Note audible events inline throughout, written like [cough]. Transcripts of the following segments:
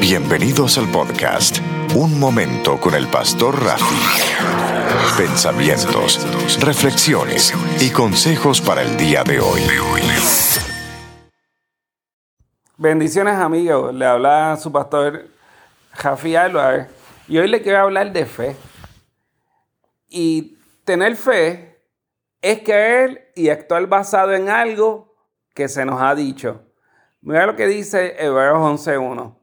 Bienvenidos al podcast Un Momento con el Pastor Rafi. Pensamientos, reflexiones y consejos para el día de hoy. Bendiciones amigos, le habla su pastor Rafi Álvarez y hoy le quiero hablar de fe. Y tener fe es creer y actuar basado en algo que se nos ha dicho. Mira lo que dice Hebreos 11.1.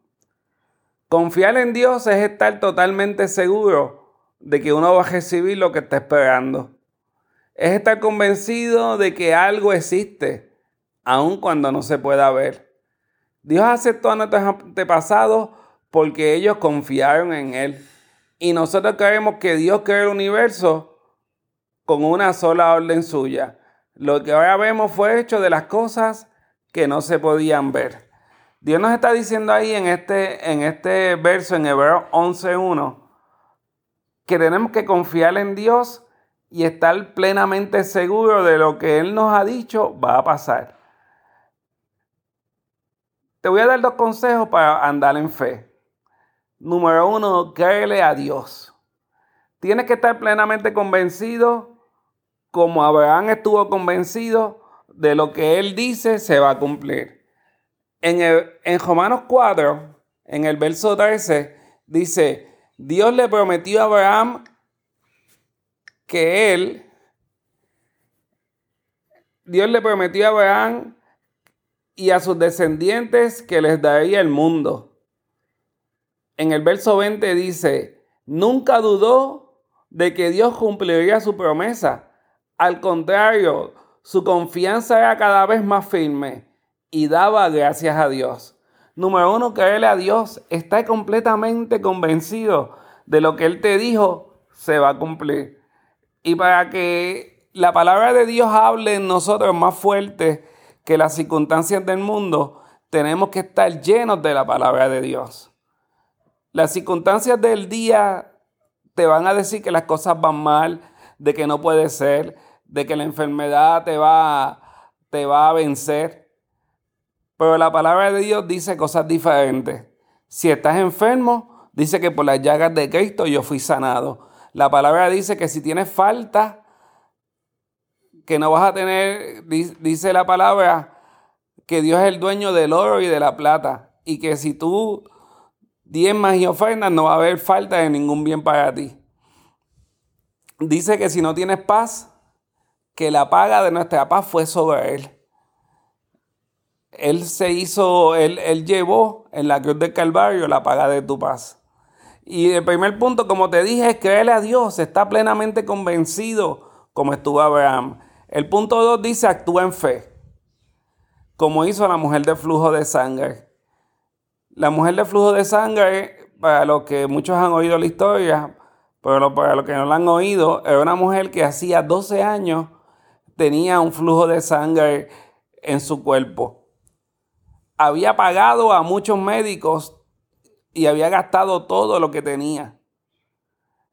Confiar en Dios es estar totalmente seguro de que uno va a recibir lo que está esperando. Es estar convencido de que algo existe, aun cuando no se pueda ver. Dios aceptó a nuestros antepasados porque ellos confiaron en Él. Y nosotros creemos que Dios creó el universo con una sola orden suya. Lo que ahora vemos fue hecho de las cosas que no se podían ver. Dios nos está diciendo ahí en este, en este verso, en Hebreos 11.1, que tenemos que confiar en Dios y estar plenamente seguros de lo que Él nos ha dicho va a pasar. Te voy a dar dos consejos para andar en fe. Número uno, créele a Dios. Tienes que estar plenamente convencido, como Abraham estuvo convencido, de lo que Él dice se va a cumplir en, Romanos 4, en el verso 13, dice, Dios le prometió a Abraham que él, Dios le prometió a Abraham y a sus descendientes que les daría el mundo. En el verso 20 dice, nunca dudó de que Dios cumpliría su promesa. Al contrario, su confianza era cada vez más firme y daba gracias a Dios. Número uno, creerle a Dios. Está completamente convencido de lo que Él te dijo se va a cumplir. Y para que la palabra de Dios hable en nosotros más fuerte que las circunstancias del mundo, tenemos que estar llenos de la palabra de Dios. Las circunstancias del día te van a decir que las cosas van mal, de que no puede ser, de que la enfermedad te va, te va a vencer. Pero la palabra de Dios dice cosas diferentes. Si estás enfermo, dice que por las llagas de Cristo yo fui sanado. La palabra dice que si tienes falta, que no vas a tener, dice la palabra, que Dios es el dueño del oro y de la plata. Y que si tú diezmas y ofrendas, no va a haber falta de ningún bien para ti. Dice que si no tienes paz, que la paga de nuestra paz fue sobre él. Él se hizo, él, él llevó en la cruz del Calvario la paga de tu paz. Y el primer punto, como te dije, es creerle a Dios, está plenamente convencido como estuvo Abraham. El punto 2 dice, actúa en fe, como hizo la mujer de flujo de sangre. La mujer de flujo de sangre, para los que muchos han oído la historia, pero para los que no la han oído, era una mujer que hacía 12 años tenía un flujo de sangre en su cuerpo había pagado a muchos médicos y había gastado todo lo que tenía.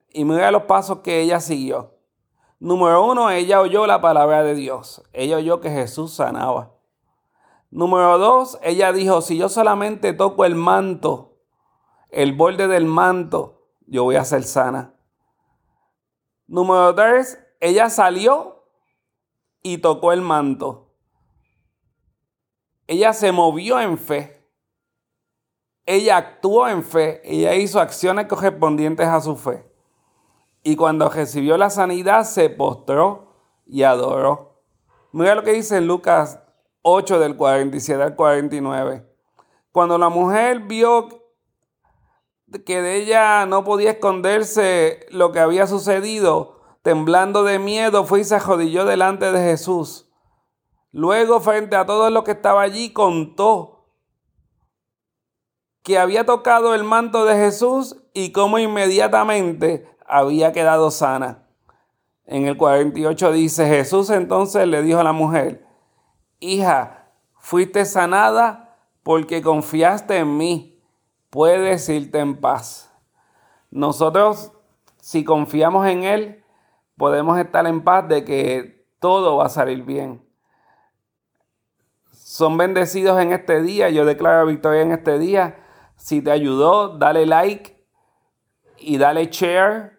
Y mira los pasos que ella siguió. Número uno, ella oyó la palabra de Dios. Ella oyó que Jesús sanaba. Número dos, ella dijo, si yo solamente toco el manto, el borde del manto, yo voy a ser sana. Número tres, ella salió y tocó el manto. Ella se movió en fe. Ella actuó en fe. Ella hizo acciones correspondientes a su fe. Y cuando recibió la sanidad, se postró y adoró. Mira lo que dice en Lucas 8 del 47 al 49. Cuando la mujer vio que de ella no podía esconderse lo que había sucedido, temblando de miedo, fue y se arrodilló delante de Jesús Luego, frente a todo lo que estaba allí, contó que había tocado el manto de Jesús y cómo inmediatamente había quedado sana. En el 48 dice, Jesús entonces le dijo a la mujer, hija, fuiste sanada porque confiaste en mí, puedes irte en paz. Nosotros, si confiamos en Él, podemos estar en paz de que todo va a salir bien son bendecidos en este día. Yo declaro victoria en este día. Si te ayudó, dale like y dale share.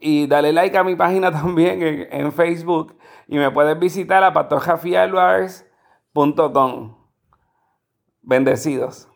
Y dale like a mi página [laughs] también en, Facebook. Y me puedes visitar a patorjafialvars.com. Bendecidos.